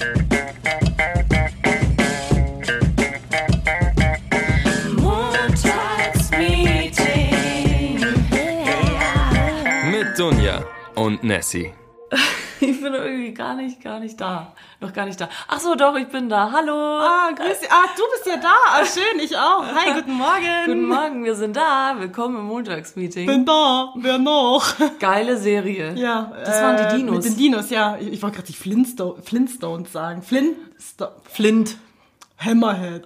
Mit Dunja und Nessie. Ich bin irgendwie gar nicht, gar nicht da. Noch gar nicht da. Ach so, doch, ich bin da. Hallo. Ah, grüß dich. Ah, du bist ja da. Ah, schön, ich auch. Hi, guten Morgen. Guten Morgen, wir sind da. Willkommen im Montagsmeeting. Bin da. Wer noch? Geile Serie. Ja. Das waren die Dinos. Mit den Dinos, ja. Ich, ich wollte gerade die Flintsto Flintstones sagen. Flintsto Flint. Hammerhead.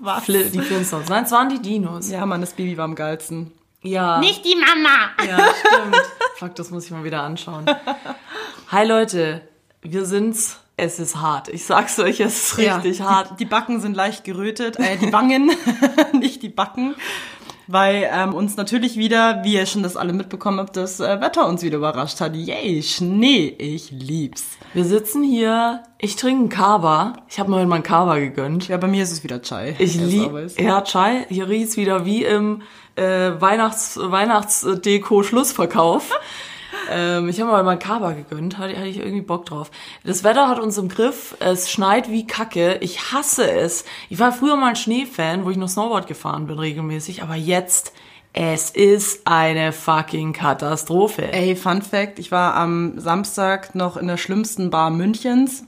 Was? Fli die Flintstones. Nein, es waren die Dinos. Ja, Mann, das Baby war am geilsten. Ja. Nicht die Mama. Ja, stimmt. Fuck, das muss ich mal wieder anschauen. Hi Leute, wir sind's. Es ist hart. Ich sag's euch, es ist richtig ja, hart. Die, die Backen sind leicht gerötet, äh, die Wangen, nicht die Backen. Weil ähm, uns natürlich wieder, wie ihr schon das alle mitbekommen habt, das äh, Wetter uns wieder überrascht hat. Yay, Schnee, ich lieb's. Wir sitzen hier, ich trinke einen Kaba. Ich habe mir heute mal einen Kaba gegönnt. Ja, bei mir ist es wieder Chai. Ich liebe, ja, Chai, hier riecht's wieder wie im äh, Weihnachts Weihnachtsdeko-Schlussverkauf. ähm, ich habe mir mal einen Kaba gegönnt, hatte, hatte ich irgendwie Bock drauf. Das Wetter hat uns im Griff, es schneit wie Kacke, ich hasse es. Ich war früher mal ein Schneefan, wo ich noch Snowboard gefahren bin regelmäßig, aber jetzt, es ist eine fucking Katastrophe. Ey, Fun Fact, ich war am Samstag noch in der schlimmsten Bar Münchens.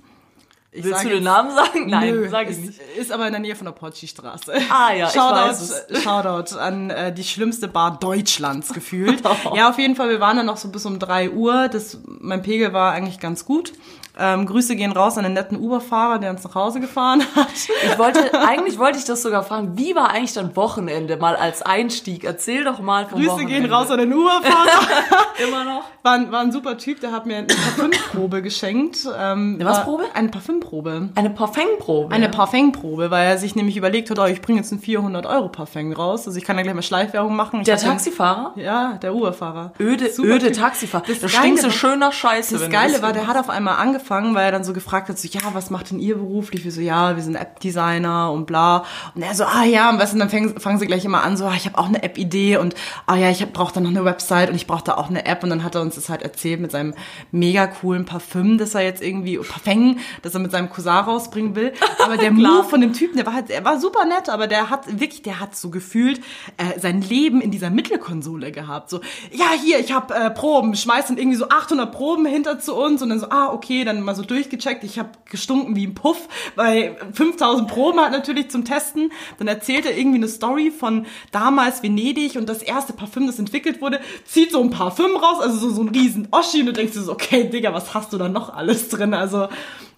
Ich Willst du den Namen sagen? Nein, Nö, sag ich ist, nicht. ist aber in der Nähe von der Potschi-Straße. Ah ja, ich Shoutout, weiß es. Shoutout an äh, die schlimmste Bar Deutschlands gefühlt. ja, auf jeden Fall, wir waren dann noch so bis um 3 Uhr. Das, mein Pegel war eigentlich ganz gut. Ähm, Grüße gehen raus an den netten Uber-Fahrer, der uns nach Hause gefahren hat. Ich wollte, eigentlich wollte ich das sogar fragen, wie war eigentlich dein Wochenende mal als Einstieg? Erzähl doch mal vom Grüße Wochenende. gehen raus an den Uber-Fahrer. Immer noch? war, ein- war ein super Typ, der hat mir eine Parfümprobe geschenkt. Ähm, Eine was Probe? Eine Parfümprobe. Eine Parfumprobe. Eine Parfumprobe, weil er sich nämlich überlegt hat, oh, ich bringe jetzt ein 400 Euro Parfum raus. Also ich kann da gleich mal Schleifwerbung machen. Ich Der hab den- Taxifahrer? Ja, der Uberfahrer. Öde, Super öde Typ. Taxifahrer. Das da Geile stinkst du war- schön nach Scheiße. Das Geile war, der hat auf einmal angefangen, weil er dann so gefragt hat, so, ja, was macht denn ihr beruflich? Wir so, ja, wir sind App-Designer und bla. Und er so, ah ja, und was, und dann fangen, fangen sie gleich immer an, so, ah, ich habe auch eine App-Idee und, ah ja, ich brauche da noch eine Website und ich brauche da auch eine App. Und dann hat er uns das halt erzählt mit seinem mega coolen Parfüm, das er jetzt irgendwie, Parfum, das er mit seinem Cousin rausbringen will. Aber der Move von dem Typen, der war halt, er war super nett, aber der hat wirklich, der hat so gefühlt äh, sein Leben in dieser Mittelkonsole gehabt. So, ja, hier, ich habe äh, Proben, schmeißt dann irgendwie so 800 Proben hinter zu uns und dann so, ah, okay, dann mal so durchgecheckt. Ich habe gestunken wie ein Puff, weil 5000 Proben hat natürlich zum Testen. Dann erzählt er irgendwie eine Story von damals Venedig und das erste Parfüm, das entwickelt wurde, zieht so ein Parfüm raus, also so, so ein riesen Oschi und du denkst dir so, okay, Digga, was hast du da noch alles drin? Also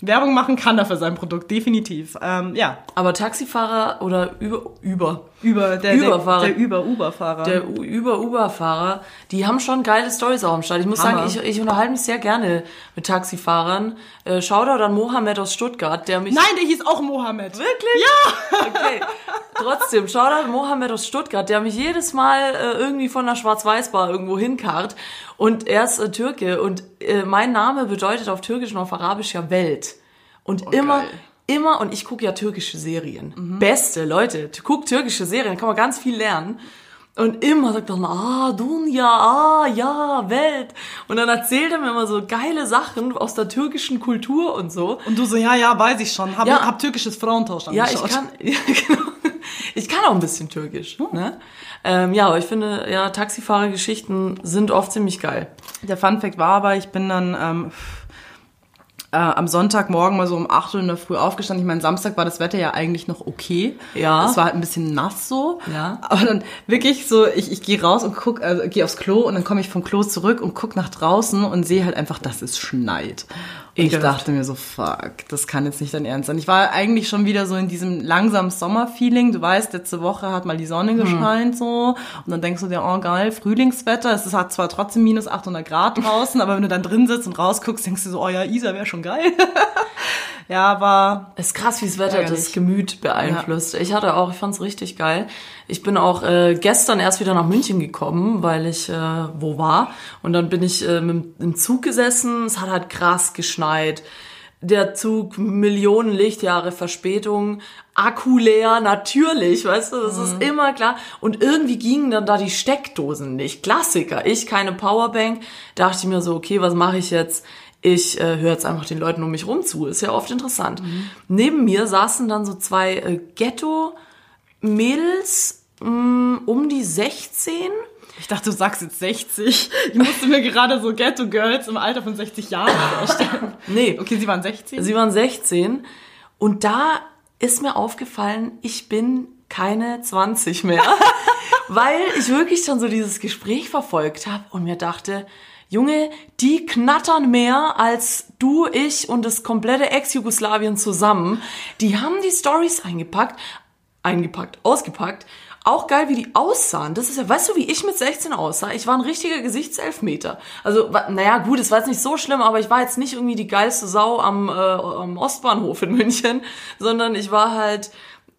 Werbung machen kann er für sein Produkt, definitiv. Ähm, ja, Aber Taxifahrer oder über, über, über der, Überfahrer. der, der Über-Uber-Fahrer. der U- über Uber-Fahrer, die haben schon geile Stories auch am Start. Ich muss Hammer. sagen, ich, ich unterhalte mich sehr gerne mit Taxifahrern. Äh, Shoutout an Mohammed aus Stuttgart, der mich... Nein, der hieß auch Mohammed. Wirklich? Ja! Okay. Trotzdem, Shoutout an Mohammed aus Stuttgart, der mich jedes Mal äh, irgendwie von der Schwarz-Weiß-Bar irgendwo hinkarrt. Und er ist äh, Türke und äh, mein Name bedeutet auf Türkisch und auf Arabisch ja Welt. Und immer, geil. immer, und ich gucke ja türkische Serien. Beste, Leute, guck türkische Serien, da kann man ganz viel lernen. Und immer sagt er, ah, Dunja, ah, ja, Welt. Und dann erzählt er mir immer so geile Sachen aus der türkischen Kultur und so. Und du so, ja, ja, weiß ich schon. Hab, Ja. hab türkisches Frauentausch Ja, angeschaut. ich kann, ja, genau. Ich kann auch ein bisschen Türkisch. Ne? Ähm, ja, aber ich finde, ja, Taxifahrergeschichten sind oft ziemlich geil. Der Fun Fact war aber, ich bin dann ähm, äh, am Sonntagmorgen mal so um 8 Uhr in der Früh aufgestanden. Ich meine, Samstag war das Wetter ja eigentlich noch okay. Ja. Es war halt ein bisschen nass so. Ja. Aber dann wirklich so, ich, ich gehe raus und guck, also gehe aufs Klo und dann komme ich vom Klo zurück und guck nach draußen und sehe halt einfach, dass es schneit. Und ich dachte mir so, fuck, das kann jetzt nicht dein Ernst sein. Ich war eigentlich schon wieder so in diesem langsamen Sommerfeeling. Du weißt, letzte Woche hat mal die Sonne gescheint so. Und dann denkst du dir, oh geil, Frühlingswetter. Es ist hat zwar trotzdem minus 800 Grad draußen, aber wenn du dann drin sitzt und rausguckst, denkst du so, oh ja, Isa wäre schon geil. ja, aber Es ist krass, wie das Wetter Ärgerlich. das Gemüt beeinflusst. Ich hatte auch, ich fand's richtig geil. Ich bin auch äh, gestern erst wieder nach München gekommen, weil ich äh, wo war. Und dann bin ich äh, mit, im Zug gesessen. Es hat halt krass geschneit. Der Zug, Millionen Lichtjahre Verspätung, Akku leer, natürlich, weißt du, das Mhm. ist immer klar. Und irgendwie gingen dann da die Steckdosen nicht. Klassiker. Ich keine Powerbank. Dachte ich mir so, okay, was mache ich jetzt? Ich äh, höre jetzt einfach den Leuten um mich rum zu. Ist ja oft interessant. Neben mir saßen dann so zwei äh, Ghetto-Mädels mh, um die 16. Ich dachte, du sagst jetzt 60. Ich musste mir gerade so Ghetto Girls im Alter von 60 Jahren vorstellen. Nee, Okay, sie waren 16. Sie waren 16 und da ist mir aufgefallen, ich bin keine 20 mehr, weil ich wirklich schon so dieses Gespräch verfolgt habe und mir dachte, Junge, die knattern mehr als du, ich und das komplette Ex-Jugoslawien zusammen. Die haben die Stories eingepackt, eingepackt, ausgepackt. Auch geil, wie die aussahen. Das ist ja, weißt du, wie ich mit 16 aussah? Ich war ein richtiger Gesichtselfmeter. Also, naja, gut, es war jetzt nicht so schlimm, aber ich war jetzt nicht irgendwie die geilste Sau am, äh, am Ostbahnhof in München, sondern ich war halt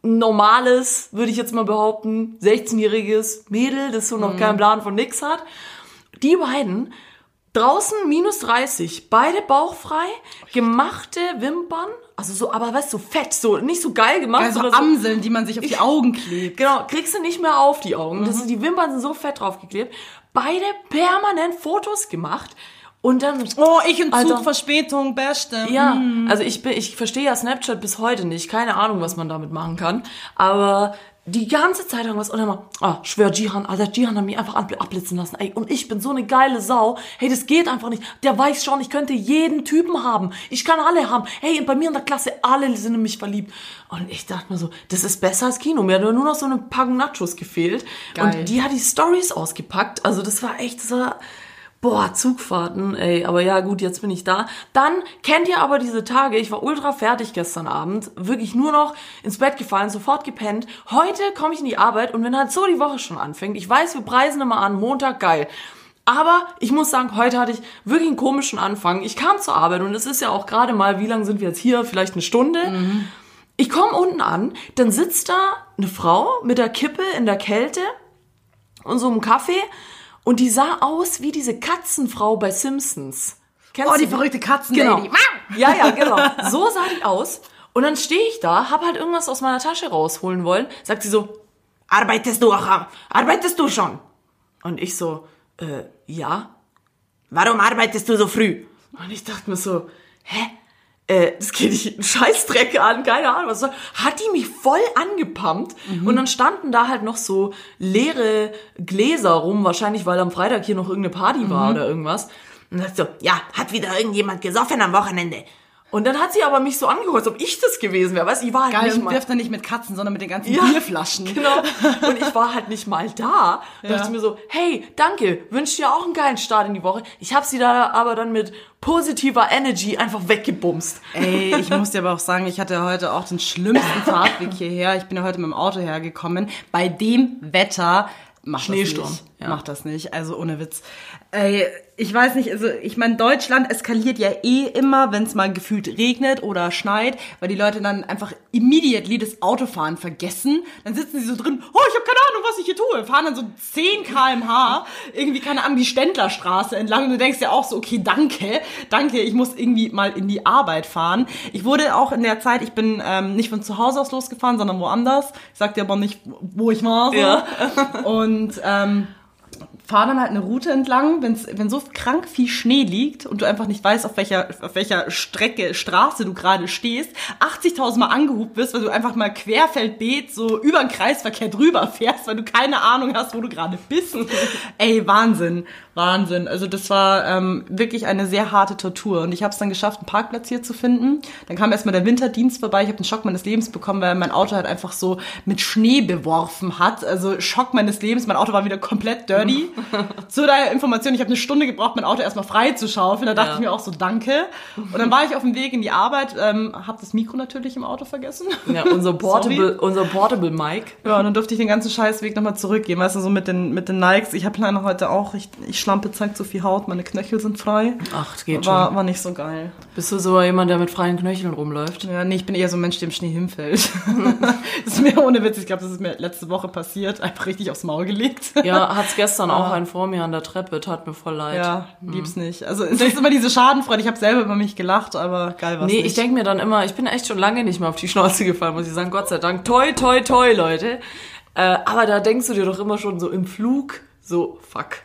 ein normales, würde ich jetzt mal behaupten, 16-jähriges Mädel, das so noch keinen Plan von nix hat. Die beiden, draußen minus 30, beide bauchfrei, gemachte Wimpern, also so, aber weißt du, so fett, so nicht so geil gemacht, Also sondern so, Amseln, die man sich auf die Augen klebt. Genau, kriegst du nicht mehr auf die Augen. Mhm. Das ist, die Wimpern sind so fett draufgeklebt. Beide permanent Fotos gemacht. Und dann. Oh, ich im Zug, Alter. Verspätung, beste. Ja, also ich bin, ich verstehe ja Snapchat bis heute nicht. Keine Ahnung, was man damit machen kann. Aber die ganze Zeit irgendwas und immer, ah, schwör Jihan, Alter, Jihan hat mich einfach abblitzen lassen, ey, und ich bin so eine geile Sau, hey, das geht einfach nicht, der weiß schon, ich könnte jeden Typen haben, ich kann alle haben, hey, bei mir in der Klasse, alle sind in mich verliebt. Und ich dachte mir so, das ist besser als Kino, mir hat nur noch so eine Packung Nachos gefehlt. Geil. Und die hat die Stories ausgepackt, also das war echt, das war, Boah, Zugfahrten, ey, aber ja gut, jetzt bin ich da. Dann kennt ihr aber diese Tage, ich war ultra fertig gestern Abend, wirklich nur noch ins Bett gefallen, sofort gepennt. Heute komme ich in die Arbeit und wenn halt so die Woche schon anfängt, ich weiß, wir preisen immer an, Montag geil. Aber ich muss sagen, heute hatte ich wirklich einen komischen Anfang. Ich kam zur Arbeit und es ist ja auch gerade mal, wie lange sind wir jetzt hier? Vielleicht eine Stunde. Ich komme unten an, dann sitzt da eine Frau mit der Kippe in der Kälte und so einem Kaffee und die sah aus wie diese Katzenfrau bei Simpsons. Kennst Oh, du die verrückte Katzenlady. Genau. Ja, ja, genau. So sah die aus. Und dann stehe ich da, hab halt irgendwas aus meiner Tasche rausholen wollen. Sagt sie so, arbeitest du auch? Arbeitest du schon? Und ich so, äh, ja. Warum arbeitest du so früh? Und ich dachte mir so, hä? Äh, das geht dich einen Scheißdreck an, keine Ahnung was. Hat die mich voll angepumpt und dann standen da halt noch so leere Gläser rum, wahrscheinlich weil am Freitag hier noch irgendeine Party war oder irgendwas. Und dann so, ja, hat wieder irgendjemand gesoffen am Wochenende. Und dann hat sie aber mich so angehört, als ob ich das gewesen wäre. Weißt du, ich war halt Geil, nicht mal. wirft er nicht mit Katzen, sondern mit den ganzen Ja, Bierflaschen. Genau. Und ich war halt nicht mal da. Da Ja. dachte ich mir so, hey, danke, wünsche dir auch einen geilen Start in die Woche. Ich habe sie da aber dann mit positiver Energy einfach weggebumst. Ey, ich muss dir aber auch sagen, ich hatte heute auch den schlimmsten Fahrtweg hierher. Ich bin ja heute mit dem Auto hergekommen. Bei dem Wetter macht Schneesturm. Ja. Macht das nicht. Also ohne Witz. Ey, ich weiß nicht, also ich meine, Deutschland eskaliert ja eh immer, wenn es mal gefühlt regnet oder schneit, weil die Leute dann einfach immediately das Autofahren vergessen. Dann sitzen sie so drin, oh, ich habe keine Ahnung, was ich hier tue. Fahren dann so 10 kmh irgendwie, keine Ahnung, die Ständlerstraße entlang. Und du denkst ja auch so, okay, danke, danke, ich muss irgendwie mal in die Arbeit fahren. Ich wurde auch in der Zeit, ich bin ähm, nicht von zu Hause aus losgefahren, sondern woanders. Ich sag dir aber nicht, wo ich war. So. Ja. Und ähm, one. Fahre dann halt eine Route entlang, wenn's, wenn so krank viel Schnee liegt und du einfach nicht weißt, auf welcher, auf welcher Strecke, Straße du gerade stehst, 80.000 Mal angehubt wirst, weil du einfach mal querfeldbeet so über den Kreisverkehr drüber fährst, weil du keine Ahnung hast, wo du gerade bist. Ey, Wahnsinn, Wahnsinn. Also das war ähm, wirklich eine sehr harte Tortur und ich habe es dann geschafft, einen Parkplatz hier zu finden. Dann kam erstmal der Winterdienst vorbei, ich habe den Schock meines Lebens bekommen, weil mein Auto halt einfach so mit Schnee beworfen hat. Also Schock meines Lebens, mein Auto war wieder komplett dirty. Zu deiner Information, ich habe eine Stunde gebraucht, mein Auto erstmal frei zu schaufeln. Da dachte Ja. ich mir auch so, danke. Und dann war ich auf dem Weg in die Arbeit, ähm, habe das Mikro natürlich im Auto vergessen. Ja, unser Portable, unser Portable Mic. Ja, und dann durfte ich den ganzen Scheißweg nochmal zurückgehen. Weißt du, so mit den, mit den Nikes. Ich habe leider heute auch, ich, ich schlampe zeigt so viel Haut, meine Knöchel sind frei. Ach, geht War, schon. war nicht so geil. Bist du so jemand, der mit freien Knöcheln rumläuft? Ja, nee, ich bin eher so ein Mensch, dem Schnee hinfällt. das ist mir ohne Witz, ich glaube, das ist mir letzte Woche passiert, einfach richtig aufs Maul gelegt. Ja, hat's gestern auch einen vor mir an der Treppe, tat mir voll leid. Ja, lieb's nicht. Also es ist immer diese Schadenfreude. Ich habe selber über mich gelacht, aber geil war's Nee, nicht. ich denke mir dann immer, ich bin echt schon lange nicht mehr auf die Schnauze gefallen, muss ich sagen. Gott sei Dank. Toi, toi, toi, Leute. Äh, aber da denkst du dir doch immer schon so im Flug, so, fuck.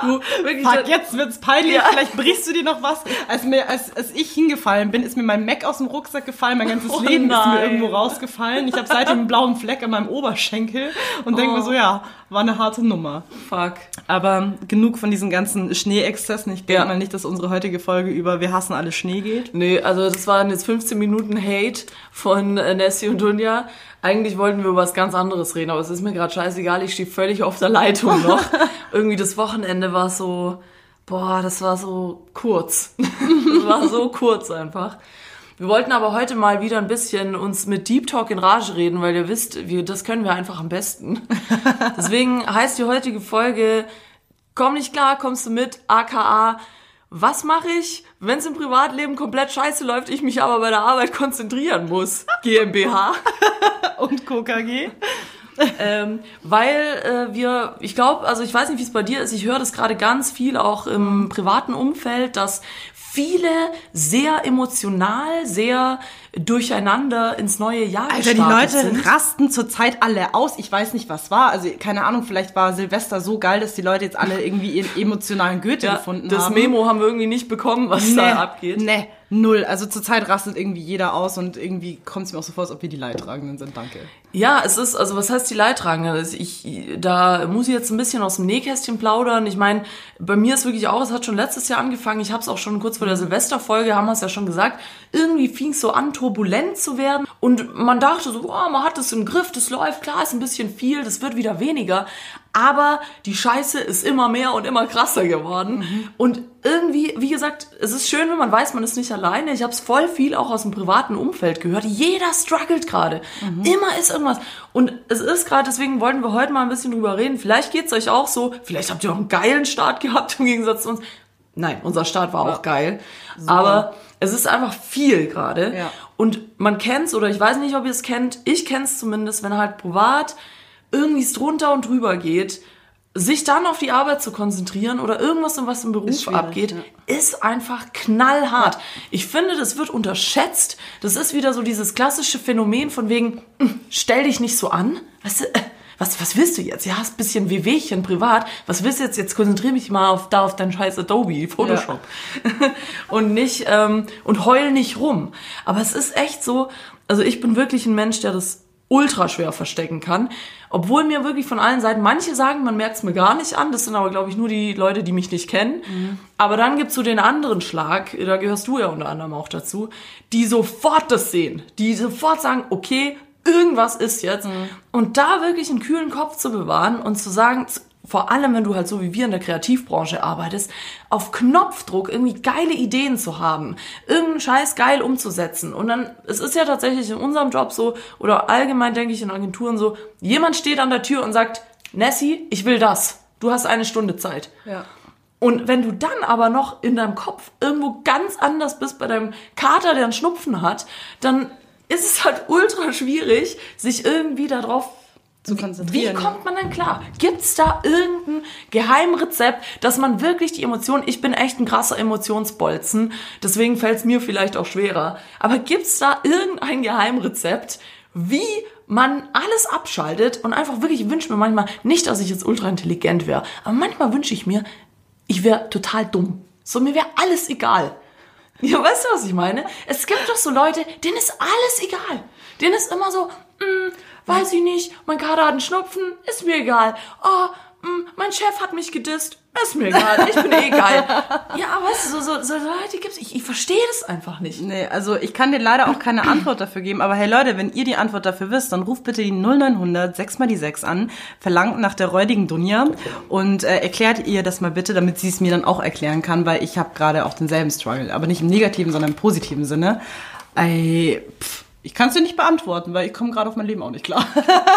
Du, wirklich, Fuck, jetzt wird's peinlich. Ja. Vielleicht brichst du dir noch was. Als, mir, als, als ich hingefallen bin, ist mir mein Mac aus dem Rucksack gefallen. Mein ganzes Oh Leben ist mir nein. irgendwo rausgefallen. Ich habe seitdem einen blauen Fleck an meinem Oberschenkel und denke Oh. mir so, ja, war eine harte Nummer. Fuck. Aber genug von diesen ganzen Schneeexzessen. Ich denke Ja. mal nicht, dass unsere heutige Folge über Wir hassen alle Schnee geht. Nee, also das waren jetzt 15 Minuten Hate von äh, Nessie und Dunja. Eigentlich wollten wir über was ganz anderes reden, aber es ist mir gerade scheißegal. Ich stehe völlig auf der Leitung noch. Irgendwie das Wochenende war so, boah, das war so kurz. das war so kurz einfach. Wir wollten aber heute mal wieder ein bisschen uns mit Deep Talk in Rage reden, weil ihr wisst, wir, das können wir einfach am besten. Deswegen heißt die heutige Folge Komm nicht klar, kommst du mit, aka was mache ich, wenn es im Privatleben komplett scheiße läuft, ich mich aber bei der Arbeit konzentrieren muss? GmbH. Und KKG. ähm, weil äh, wir, ich glaube, also ich weiß nicht, wie es bei dir ist, ich höre das gerade ganz viel auch im privaten Umfeld, dass viele sehr emotional, sehr durcheinander ins neue Jahr Alter, die Leute sind. rasten zurzeit alle aus. Ich weiß nicht, was war. Also, keine Ahnung, vielleicht war Silvester so geil, dass die Leute jetzt alle irgendwie ihren emotionalen Goethe Ja, gefunden das haben. Memo haben wir irgendwie nicht bekommen, was nee, da abgeht. Nee, null. Also zurzeit rastet irgendwie jeder aus und irgendwie kommt es mir auch so vor, als ob wir die Leidtragenden sind. Danke. Ja, es ist, also was heißt die Leidtragende? Also ich, da muss ich jetzt ein bisschen aus dem Nähkästchen plaudern. Ich meine, bei mir ist wirklich auch, es hat schon letztes Jahr angefangen, ich habe es auch schon kurz vor der Silvesterfolge, haben wir es ja schon gesagt, irgendwie fing es so an, turbulent zu werden. Und man dachte so, oh, man hat es im Griff, das läuft, klar, ist ein bisschen viel, das wird wieder weniger. Aber die Scheiße ist immer mehr und immer krasser geworden. Und irgendwie, wie gesagt, es ist schön, wenn man weiß, man ist nicht alleine. Ich habe es voll viel auch aus dem privaten Umfeld gehört. Jeder struggelt gerade. Immer ist irgendwas. Und es ist gerade, deswegen wollten wir heute mal ein bisschen drüber reden. Vielleicht geht's euch auch so. Vielleicht habt ihr auch einen geilen Start gehabt im Gegensatz zu uns. Nein, unser Start war auch geil. Aber es ist einfach viel gerade. Ja. Und man kennt's, oder ich weiß nicht, ob ihr es kennt. Ich kenn's zumindest, wenn halt privat irgendwie es drunter und drüber geht, sich dann auf die Arbeit zu konzentrieren oder irgendwas, was im Beruf abgeht, ist einfach knallhart. Ich finde, das wird unterschätzt. Das ist wieder so dieses klassische Phänomen von wegen, "Hm, stell dich nicht so an. Weißt du, äh, was, was willst du jetzt? Ja, hast ein bisschen Wehwehchen privat. Was willst du jetzt? Jetzt konzentriere mich mal auf, da auf dein scheiß Adobe, Photoshop. und nicht, ähm, und heul nicht rum. Aber es ist echt so, also ich bin wirklich ein Mensch, der das ultra schwer verstecken kann. Obwohl mir wirklich von allen Seiten, manche sagen, man merkt es mir gar nicht an, das sind aber, glaube ich, nur die Leute, die mich nicht kennen. Aber dann gibt's so den anderen Schlag, da gehörst du ja unter anderem auch dazu, die sofort das sehen, die sofort sagen, okay, irgendwas ist jetzt. Und da wirklich einen kühlen Kopf zu bewahren und zu sagen, vor allem wenn du halt so wie wir in der Kreativbranche arbeitest, auf Knopfdruck irgendwie geile Ideen zu haben, irgendeinen Scheiß geil umzusetzen. Und dann, es ist ja tatsächlich in unserem Job so, oder allgemein denke ich in Agenturen so, jemand steht an der Tür und sagt, Nessie, ich will das. Du hast eine Stunde Zeit. Ja. Und wenn du dann aber noch in deinem Kopf irgendwo ganz anders bist bei deinem Kater, der einen Schnupfen hat, dann ist es halt ultra schwierig, sich irgendwie darauf Zu wie konzentrieren. kommt man denn klar? Gibt's da irgendein Geheimrezept, dass man wirklich die Emotionen, ich bin echt ein krasser Emotionsbolzen, deswegen fällt's mir vielleicht auch schwerer, aber gibt's da irgendein Geheimrezept, wie man alles abschaltet und einfach wirklich, ich wünsche mir manchmal, nicht, dass ich jetzt ultra intelligent wäre, aber manchmal wünsche ich mir, ich wäre total dumm. So, mir wäre alles egal. Ja, weißt du, was ich meine? Es gibt doch so Leute, denen ist alles egal. Denen ist immer so, mm, weiß ich nicht, mein Kater hat einen Schnupfen, ist mir egal. Oh, mm, mein Chef hat mich gedisst, ist mir egal, ich bin eh geil. Ja, weißt du, so, so, so Leute gibt's, ich, ich verstehe das einfach nicht. Nee, also ich kann dir leider auch keine Antwort dafür geben, aber hey Leute, wenn ihr die Antwort dafür wisst, dann ruft bitte die 0900 6 mal die 6 an, verlangt nach der räudigen Dunja und äh, erklärt ihr das mal bitte, damit sie es mir dann auch erklären kann, weil ich habe gerade auch denselben Struggle, aber nicht im negativen, sondern im positiven Sinne. Ey, pff, ich kann es dir nicht beantworten, weil ich komme gerade auf mein Leben auch nicht klar.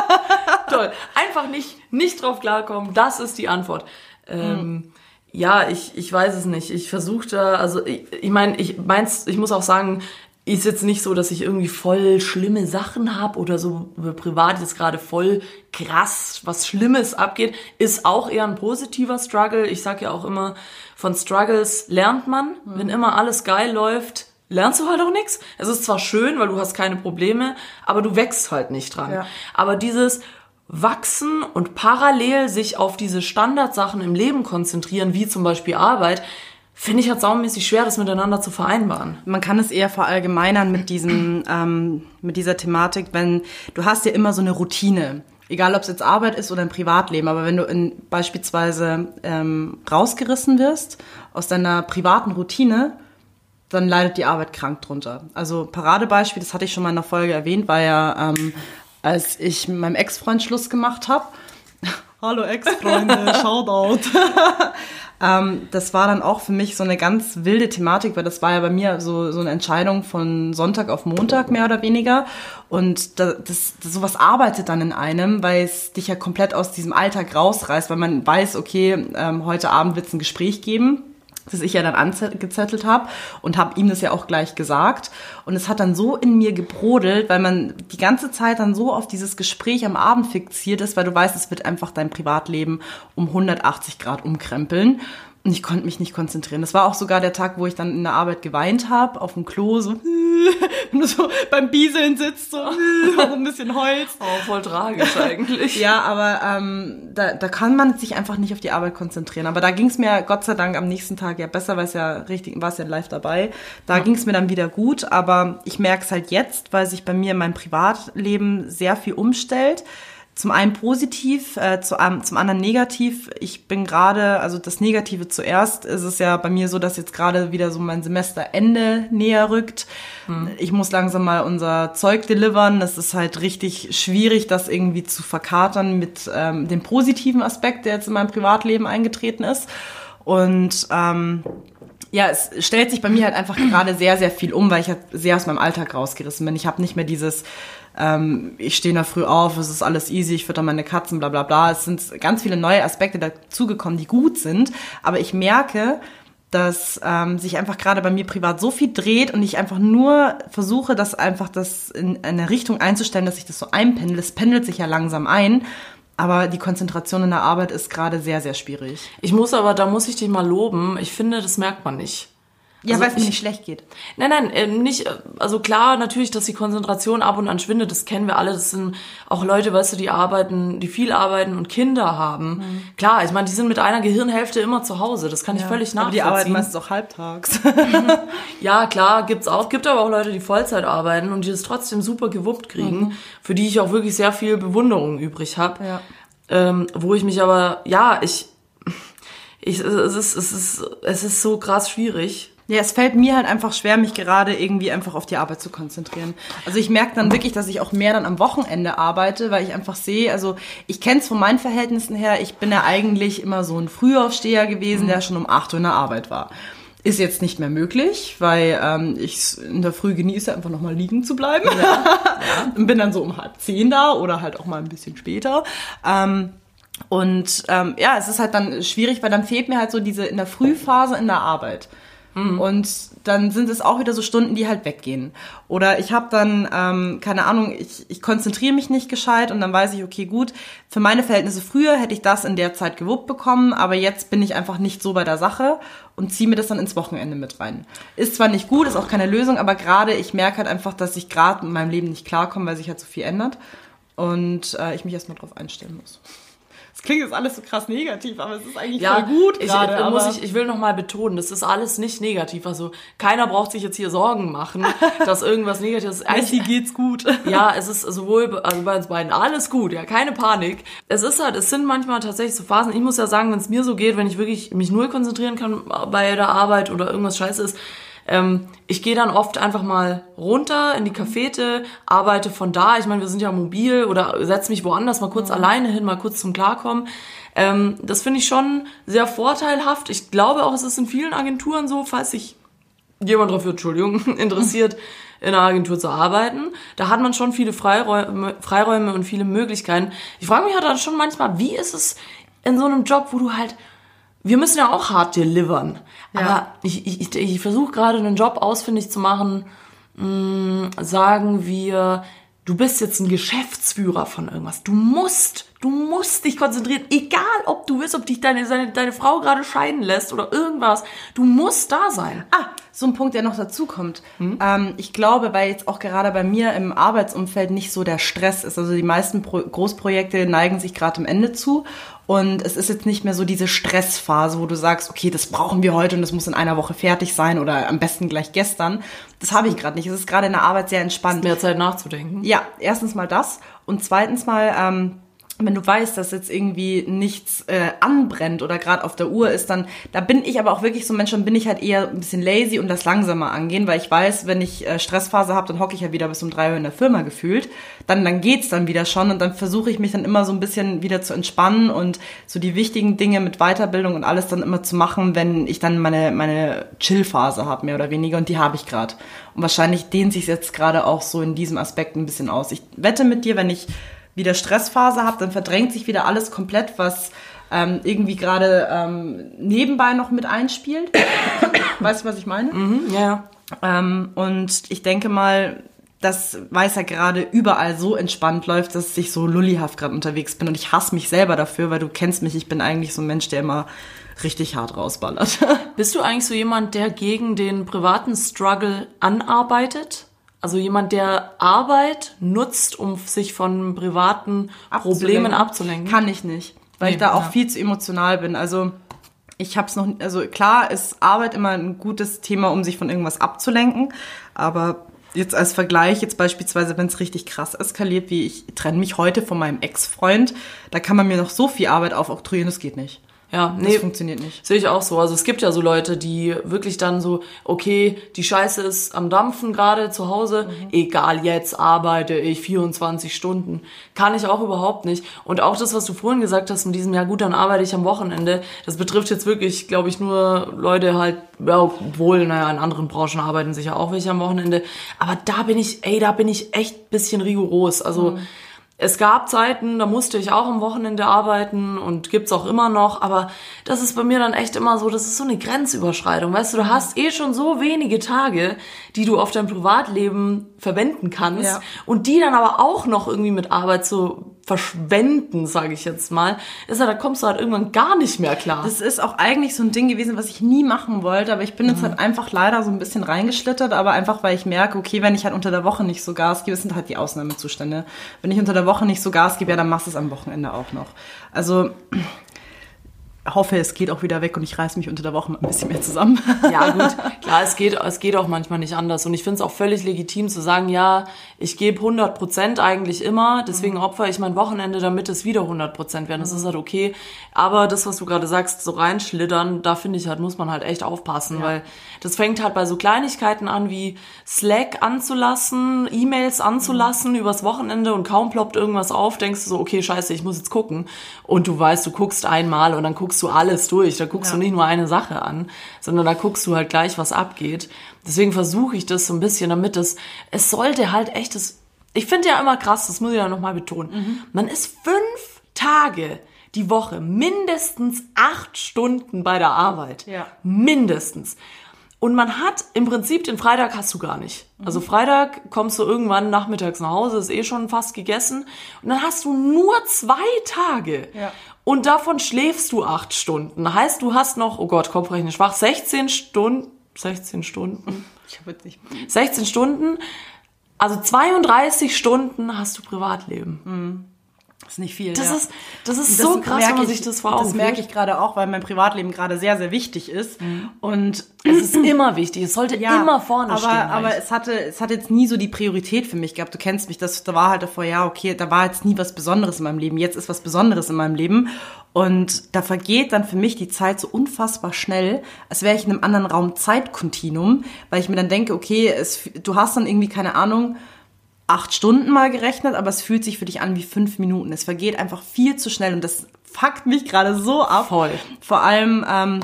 Toll. Einfach nicht, nicht drauf klarkommen, das ist die Antwort. Ähm, Ja, ich, ich weiß es nicht. Ich versuche da, also ich, ich meine, ich meins, ich muss auch sagen, ist jetzt nicht so, dass ich irgendwie voll schlimme Sachen habe oder so privat jetzt gerade voll krass was Schlimmes abgeht, ist auch eher ein positiver Struggle. Ich sag ja auch immer, von Struggles lernt man. Wenn immer alles geil läuft, lernst du halt auch nichts. Es ist zwar schön, weil du hast keine Probleme, aber du wächst halt nicht dran. Ja. Aber dieses, wachsen und parallel sich auf diese Standardsachen im Leben konzentrieren, wie zum Beispiel Arbeit, finde ich halt saumäßig schwer, das miteinander zu vereinbaren. Man kann es eher verallgemeinern mit diesem, ähm, mit dieser Thematik, wenn du hast ja immer so eine Routine. Egal, ob es jetzt Arbeit ist oder ein Privatleben, aber wenn du in, beispielsweise ähm, rausgerissen wirst aus deiner privaten Routine, dann leidet die Arbeit krank drunter. Also Paradebeispiel, das hatte ich schon mal in der Folge erwähnt, war ja, ähm, als ich mit meinem Ex-Freund Schluss gemacht habe. Hallo Ex-Freunde, Shoutout. ähm, das war dann auch für mich so eine ganz wilde Thematik, weil das war ja bei mir so, so eine Entscheidung von Sonntag auf Montag mehr oder weniger. Und das, das, sowas arbeitet dann in einem, weil es dich ja komplett aus diesem Alltag rausreißt, weil man weiß, okay, ähm, heute Abend wird es ein Gespräch geben das ich ja dann angezettelt habe und habe ihm das ja auch gleich gesagt. Und es hat dann so in mir gebrodelt, weil man die ganze Zeit dann so auf dieses Gespräch am Abend fixiert ist, weil du weißt, es wird einfach dein Privatleben um 180 Grad umkrempeln. Und ich konnte mich nicht konzentrieren. Das war auch sogar der Tag, wo ich dann in der Arbeit geweint habe, auf dem Klo, so, wenn du so beim Bieseln sitzt, so, ein bisschen Holz. Oh, voll tragisch eigentlich. ja, aber ähm, da, da kann man sich einfach nicht auf die Arbeit konzentrieren. Aber da ging es mir Gott sei Dank am nächsten Tag ja besser, weil es ja richtig, war es ja live dabei. Da ja. ging es mir dann wieder gut, aber ich merke es halt jetzt, weil sich bei mir in meinem Privatleben sehr viel umstellt zum einen positiv, äh, zu, um, zum anderen negativ. Ich bin gerade, also das Negative zuerst, ist es ja bei mir so, dass jetzt gerade wieder so mein Semesterende näher rückt. Hm. Ich muss langsam mal unser Zeug delivern. Das ist halt richtig schwierig, das irgendwie zu verkatern mit ähm, dem positiven Aspekt, der jetzt in meinem Privatleben eingetreten ist. Und ähm, ja, es stellt sich bei mir halt einfach gerade sehr, sehr viel um, weil ich halt sehr aus meinem Alltag rausgerissen bin. Ich habe nicht mehr dieses ähm, ich stehe da früh auf, es ist alles easy, ich fütter meine Katzen, bla bla bla. Es sind ganz viele neue Aspekte dazugekommen, die gut sind, aber ich merke, dass ähm, sich einfach gerade bei mir privat so viel dreht und ich einfach nur versuche, das einfach das in eine Richtung einzustellen, dass ich das so einpendel. Es pendelt sich ja langsam ein. Aber die Konzentration in der Arbeit ist gerade sehr, sehr schwierig. Ich muss aber, da muss ich dich mal loben. Ich finde, das merkt man nicht. Ja, also weil es mir nicht schlecht geht. Nein, nein, äh, nicht, also klar, natürlich, dass die Konzentration ab und an schwindet, das kennen wir alle. Das sind auch Leute, weißt du, die arbeiten, die viel arbeiten und Kinder haben. Mhm. Klar, ich meine, die sind mit einer Gehirnhälfte immer zu Hause. Das kann ich völlig nachvollziehen. Aber die arbeiten meistens auch halbtags. ja, klar, gibt's auch. Gibt aber auch Leute, die Vollzeit arbeiten und die das trotzdem super gewuppt kriegen, mhm. für die ich auch wirklich sehr viel Bewunderung übrig habe. Ja. Ähm, wo ich mich aber, ja, ich, ich, es ist, es ist, es ist so krass schwierig ja, es fällt mir halt einfach schwer, mich gerade irgendwie einfach auf die Arbeit zu konzentrieren. Also ich merke dann wirklich, dass ich auch mehr dann am Wochenende arbeite, weil ich einfach sehe, also ich kenne es von meinen Verhältnissen her, ich bin ja eigentlich immer so ein Frühaufsteher gewesen, mhm. der schon um 8 Uhr in der Arbeit war. Ist jetzt nicht mehr möglich, weil ähm, ich in der Früh genieße, einfach nochmal liegen zu bleiben. Ja, ja. bin dann so um halb zehn da oder halt auch mal ein bisschen später. Ähm, und ähm, ja, es ist halt dann schwierig, weil dann fehlt mir halt so diese in der Frühphase in der Arbeit. Mhm. Und dann sind es auch wieder so Stunden, die halt weggehen. Oder ich habe dann, ähm, keine Ahnung, ich, ich konzentriere mich nicht gescheit und dann weiß ich, okay, gut, für meine Verhältnisse früher hätte ich das in der Zeit gewuppt bekommen, aber jetzt bin ich einfach nicht so bei der Sache und ziehe mir das dann ins Wochenende mit rein. Ist zwar nicht gut, ist auch keine Lösung, aber gerade ich merke halt einfach, dass ich gerade in meinem Leben nicht klarkomme, weil sich halt so viel ändert und äh, ich mich erstmal drauf einstellen muss klingt jetzt alles so krass negativ, aber es ist eigentlich ja, voll gut ich, gerade. Ich, muss ich, ich will noch mal betonen, das ist alles nicht negativ. Also keiner braucht sich jetzt hier Sorgen machen, dass irgendwas Negatives ist. Eigentlich geht's gut. Ja, es ist sowohl also bei uns beiden alles gut, ja, keine Panik. Es ist halt, es sind manchmal tatsächlich so Phasen. Ich muss ja sagen, wenn es mir so geht, wenn ich wirklich mich null konzentrieren kann bei der Arbeit oder irgendwas scheiße ist, ähm, ich gehe dann oft einfach mal runter in die Cafete, arbeite von da. Ich meine, wir sind ja mobil oder setze mich woanders mal kurz ja. alleine hin, mal kurz zum Klarkommen. Ähm, das finde ich schon sehr vorteilhaft. Ich glaube auch, es ist in vielen Agenturen so, falls sich jemand dafür, Entschuldigung, interessiert, in einer Agentur zu arbeiten. Da hat man schon viele Freiräume, Freiräume und viele Möglichkeiten. Ich frage mich halt dann schon manchmal, wie ist es in so einem Job, wo du halt wir müssen ja auch hart delivern. Ja. Aber ich, ich, ich versuche gerade einen Job ausfindig zu machen. Mh, mm, sagen wir, du bist jetzt ein Geschäftsführer von irgendwas. Du musst, Du musst dich konzentrieren, egal ob du willst, ob dich deine, deine, deine Frau gerade scheiden lässt oder irgendwas. Du musst da sein. Ah, so ein Punkt, der noch dazu kommt. Ähm, ich glaube, weil jetzt auch gerade bei mir im Arbeitsumfeld nicht so der Stress ist. Also die meisten Pro Großprojekte neigen sich gerade am Ende zu. Und es ist jetzt nicht mehr so diese Stressphase, wo du sagst, okay, das brauchen wir heute und das muss in einer Woche fertig sein oder am besten gleich gestern. Das habe ich gerade nicht. Es ist gerade in der Arbeit sehr entspannt. Mehr Zeit nachzudenken. Ja, erstens mal das und zweitens mal, ähm, wenn du weißt, dass jetzt irgendwie nichts äh, anbrennt oder gerade auf der Uhr ist, dann da bin ich aber auch wirklich so ein Mensch, dann bin ich halt eher ein bisschen lazy und das langsamer angehen, weil ich weiß, wenn ich äh, Stressphase habe, dann hocke ich ja wieder bis um drei Uhr in der Firma gefühlt. Dann dann geht's dann wieder schon und dann versuche ich mich dann immer so ein bisschen wieder zu entspannen und so die wichtigen Dinge mit Weiterbildung und alles dann immer zu machen, wenn ich dann meine meine Chill-Phase habe mehr oder weniger und die habe ich gerade. Und wahrscheinlich dehnt sich jetzt gerade auch so in diesem Aspekt ein bisschen aus. Ich wette mit dir, wenn ich wieder Stressphase habe, dann verdrängt sich wieder alles komplett, was ähm, irgendwie gerade ähm, nebenbei noch mit einspielt. weißt du, was ich meine? Mhm, ja. Ähm, und ich denke mal, das, weil es ja gerade überall so entspannt läuft, dass ich so lullihaft gerade unterwegs bin. Und ich hasse mich selber dafür, weil du kennst mich, ich bin eigentlich so ein Mensch, der immer richtig hart rausballert. Bist du eigentlich so jemand, der gegen den privaten Struggle anarbeitet? Also jemand, der Arbeit nutzt, um sich von privaten Problemen abzulenken? Kann ich nicht, weil Nee, ich da auch ja. viel zu emotional bin. Also ich habe es noch, also klar ist Arbeit immer ein gutes Thema, um sich von irgendwas abzulenken, aber jetzt als Vergleich, jetzt beispielsweise, wenn es richtig krass eskaliert, wie ich trenne mich heute von meinem Ex-Freund, da kann man mir noch so viel Arbeit aufoktroyieren, das geht nicht. Ja, Das nee, funktioniert nicht. Sehe ich auch so. Also es gibt ja so Leute, die wirklich dann so, okay, die Scheiße ist am Dampfen gerade zu Hause, egal, jetzt arbeite ich 24 Stunden. Kann ich auch überhaupt nicht. Und auch das, was du vorhin gesagt hast mit diesem, ja gut, dann arbeite ich am Wochenende, das betrifft jetzt wirklich, glaube ich, nur Leute halt, ja, obwohl, naja, in anderen Branchen arbeiten sicher auch welche am Wochenende. Aber da bin ich, ey, da bin ich echt bisschen rigoros. Also es gab Zeiten, da musste ich auch am Wochenende arbeiten und gibt's auch immer noch, aber das ist bei mir dann echt immer so, das ist so eine Grenzüberschreitung. Weißt du, du hast eh schon so wenige Tage, die du auf dein Privatleben verwenden kannst Ja. und die dann aber auch noch irgendwie mit Arbeit zu verschwenden, sage ich jetzt mal, ist ja, da kommst du halt irgendwann gar nicht mehr klar. Das ist auch eigentlich so ein Ding gewesen, was ich nie machen wollte, aber ich bin jetzt halt einfach leider so ein bisschen reingeschlittert, aber einfach, weil ich merke, okay, wenn ich halt unter der Woche nicht so Gas gebe, das sind halt die Ausnahmezustände. Wenn ich unter der Woche nicht so Gas gebe, ja, dann machst du es am Wochenende auch noch. Also, hoffe, es geht auch wieder weg und ich reiß mich unter der Woche mal ein bisschen mehr zusammen. Ja, gut, klar, es geht, es geht auch manchmal nicht anders. Und ich finde es auch völlig legitim zu sagen, ja, ich gebe 100 Prozent eigentlich immer, deswegen opfere ich mein Wochenende, damit es wieder 100 Prozent werden. Das ist halt okay. Aber das, was du gerade sagst, so reinschlittern, da finde ich halt, muss man halt echt aufpassen, weil das fängt halt bei so Kleinigkeiten an, wie Slack anzulassen, E-Mails anzulassen übers Wochenende und kaum ploppt irgendwas auf, denkst du so, okay, scheiße, ich muss jetzt gucken. Und du weißt, du guckst einmal und dann guckst du alles durch. Da guckst Ja. du nicht nur eine Sache an, sondern da guckst du halt gleich, was abgeht. Deswegen versuche ich das so ein bisschen, damit es, es sollte halt echt, das, ich finde ja immer krass, das muss ich ja nochmal betonen. Man ist fünf Tage die Woche mindestens acht Stunden bei der Arbeit. Ja. Mindestens. Und man hat im Prinzip den Freitag hast du gar nicht. Also Freitag kommst du irgendwann nachmittags nach Hause, ist eh schon fast gegessen. Und dann hast du nur zwei Tage. Ja. Und davon schläfst du acht Stunden. Heißt, du hast noch, oh Gott, Kopfrechnen schwach, 16 Stunden, 16 Stunden, Ich habe jetzt nicht. 16 Stunden, also 32 Stunden hast du Privatleben. Das ist nicht viel. Das ja. ist, das ist Das so krass, wenn man ich- sich das vor Augen Das merke ich gerade auch, weil mein Privatleben gerade sehr, sehr wichtig ist. Und Es ist immer wichtig, es sollte ja, immer vorne aber, stehen. Aber eigentlich. es hatte, es hat jetzt nie so die Priorität für mich gehabt. Du kennst mich, das, da war halt davor, ja, okay, da war jetzt nie was Besonderes in meinem Leben. Jetzt ist was Besonderes in meinem Leben. Und da vergeht dann für mich die Zeit so unfassbar schnell, als wäre ich in einem anderen Raum Zeitkontinuum, weil ich mir dann denke, okay, es, du hast dann irgendwie, keine Ahnung, acht Stunden mal gerechnet, aber es fühlt sich für dich an wie fünf Minuten. Es vergeht einfach viel zu schnell und das fuckt mich gerade so ab. Voll. Vor allem ähm,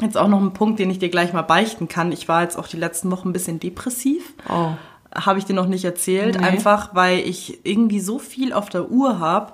jetzt auch noch ein Punkt, den ich dir gleich mal beichten kann. Ich war jetzt auch die letzten Wochen ein bisschen depressiv. Oh. Habe ich dir noch nicht erzählt. Nee. Einfach, weil ich irgendwie so viel auf der Uhr habe.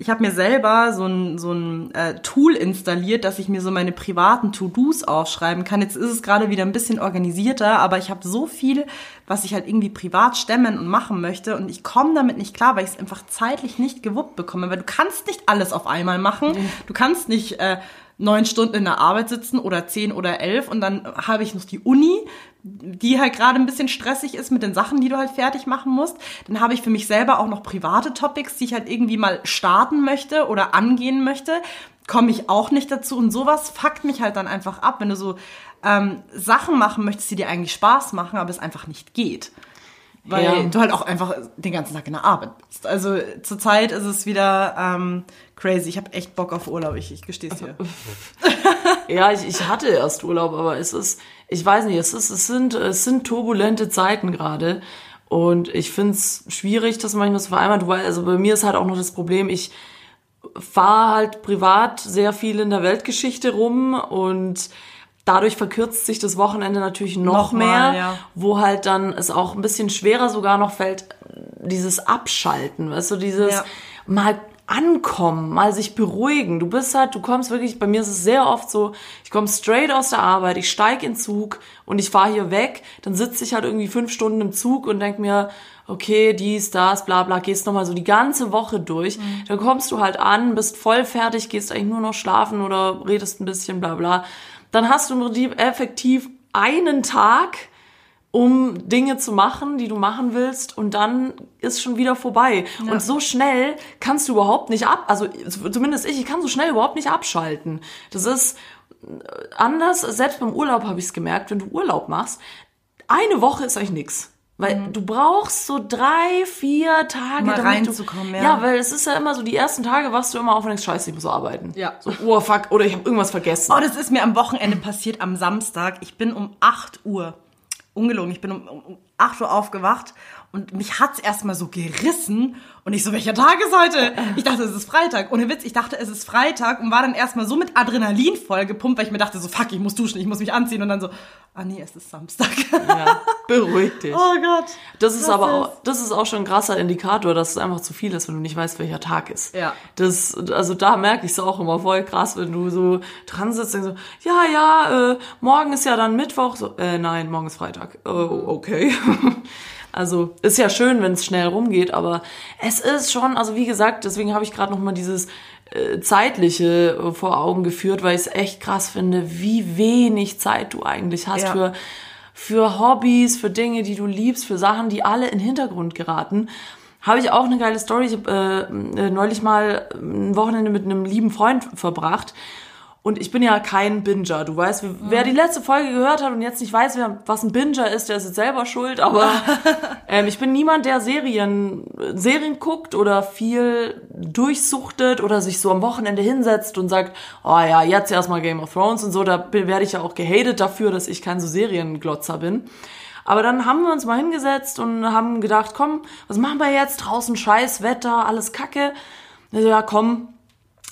Ich habe mir selber so ein, so ein äh, Tool installiert, dass ich mir so meine privaten To-Dos aufschreiben kann. Jetzt ist es gerade wieder ein bisschen organisierter, aber ich habe so viel, was ich halt irgendwie privat stemmen und machen möchte und ich komme damit nicht klar, weil ich es einfach zeitlich nicht gewuppt bekomme. Weil du kannst nicht alles auf einmal machen. Du kannst nicht äh, neun Stunden in der Arbeit sitzen oder zehn oder elf und dann habe ich noch die Uni, die halt gerade ein bisschen stressig ist mit den Sachen, die du halt fertig machen musst. Dann habe ich für mich selber auch noch private Topics, die ich halt irgendwie mal starten möchte oder angehen möchte. Komme ich auch nicht dazu und sowas fuckt mich halt dann einfach ab, wenn du so ähm, Sachen machen möchtest, die dir eigentlich Spaß machen, aber es einfach nicht geht. Weil Ja. du halt auch einfach den ganzen Tag in der Arbeit bist. Also zurzeit ist es wieder ähm, crazy. Ich habe echt Bock auf Urlaub, ich, ich gestehe es dir. Ja, ich, ich hatte erst Urlaub, aber es ist, ich weiß nicht, es ist, es sind, es sind turbulente Zeiten gerade. Und ich find's schwierig, das manchmal zu vereinbaren. Weißt, also bei mir ist halt auch noch das Problem, ich fahre halt privat sehr viel in der Weltgeschichte rum und dadurch verkürzt sich das Wochenende natürlich noch Nochmal, mehr, ja. wo halt dann es auch ein bisschen schwerer sogar noch fällt, dieses Abschalten, weißt du, dieses Ja. mal ankommen, mal sich beruhigen. Du bist halt, du kommst wirklich, bei mir ist es sehr oft so, ich komme straight aus der Arbeit, ich steig in den Zug und ich fahre hier weg, dann sitze ich halt irgendwie fünf Stunden im Zug und denk mir, okay, dies, das, bla bla, gehst nochmal so die ganze Woche durch. Mhm. Dann kommst du halt an, bist voll fertig, gehst eigentlich nur noch schlafen oder redest ein bisschen, bla bla. Dann hast du im Prinzip effektiv einen Tag, um Dinge zu machen, die du machen willst und dann ist schon wieder vorbei. Und so schnell kannst du überhaupt nicht ab, also zumindest ich, ich kann so schnell überhaupt nicht abschalten. Das ist äh, anders, selbst beim Urlaub habe ich es gemerkt, wenn du Urlaub machst, eine Woche ist eigentlich nix. Weil du brauchst so drei, vier Tage, Mhm. Mal damit reinzukommen, du, ja. ja. weil es ist ja immer so, die ersten Tage wachst du immer auf und denkst, scheiße, ich muss arbeiten. Ja. So, oh fuck, oder ich habe irgendwas vergessen. Oh, das ist mir am Wochenende passiert, am Samstag. Ich bin um 8 Uhr, ungelogen, ich bin um, um 8 Uhr aufgewacht und mich hat's erstmal so gerissen und ich so, welcher Tag ist heute? Ich dachte, es ist Freitag. Ohne Witz, ich dachte, es ist Freitag und war dann erstmal so mit Adrenalin voll gepumpt, weil ich mir dachte, so fuck, ich muss duschen, ich muss mich anziehen und dann so, ah nee, es ist Samstag. Ja, beruhig dich. oh Gott. Das ist aber ist? auch, das ist auch schon ein krasser Indikator, dass es einfach zu viel ist, wenn du nicht weißt, welcher Tag ist. Ja. Das, also da merke ich es auch immer voll krass, wenn du so dran sitzt und so, ja, ja, äh, morgen ist ja dann Mittwoch, so, äh, nein, morgen ist Freitag. Oh, okay. Also ist ja schön, wenn es schnell rumgeht, aber es ist schon, also wie gesagt, deswegen habe ich gerade noch mal dieses äh, zeitliche äh, vor Augen geführt, weil ich es echt krass finde, wie wenig Zeit du eigentlich hast Ja. für für Hobbys, für Dinge, die du liebst, für Sachen, die alle in den Hintergrund geraten. Habe ich auch eine geile Story. Ich habe äh, äh, neulich mal ein Wochenende mit einem lieben Freund verbracht. Und ich bin ja kein Binger. Du weißt, wer die letzte Folge gehört hat und jetzt nicht weiß, wer, was ein Binger ist, der ist jetzt selber schuld. Aber ähm, ich bin niemand, der Serien, Serien guckt oder viel durchsuchtet oder sich so am Wochenende hinsetzt und sagt, oh ja, jetzt erstmal Game of Thrones und so. Da werde ich ja auch gehatet dafür, dass ich kein so Serienglotzer bin. Aber dann haben wir uns mal hingesetzt und haben gedacht, komm, was machen wir jetzt? Draußen scheiß Wetter, alles kacke. Also, ja, komm,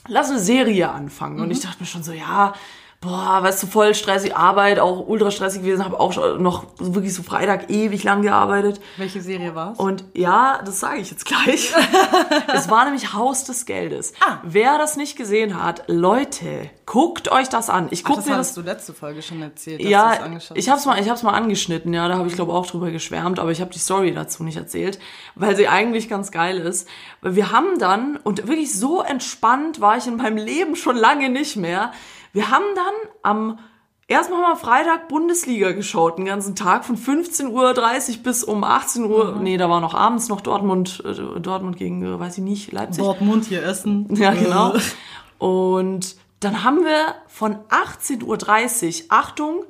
lass eine Serie anfangen. Und ich dachte mir schon so, ja, boah, weißt du, voll stressig Arbeit, auch ultra stressig gewesen, habe auch noch wirklich so Freitag ewig lang gearbeitet. Welche Serie war's? Und ja, das sage ich jetzt gleich. es war nämlich Haus des Geldes. Ah. Wer das nicht gesehen hat, Leute, guckt euch das an. Ich Ach, guck das mir das hast du letzte Folge schon erzählt. dass ja, ich hab's mal, ich hab's mal angeschnitten, ja, da habe ich glaube auch drüber geschwärmt, aber ich habe die Story dazu nicht erzählt, weil sie eigentlich ganz geil ist. Weil wir haben dann und wirklich so entspannt war ich in meinem Leben schon lange nicht mehr. Wir haben dann am Erstmal haben wir Freitag Bundesliga geschaut, den ganzen Tag von 15.30 Uhr bis um 18 Uhr. Nee, da war noch abends noch Dortmund, äh, Dortmund gegen, äh, weiß ich nicht, Leipzig. Dortmund hier essen. Ja, genau. Äh. Und dann haben wir von 18.30 Uhr, Achtung,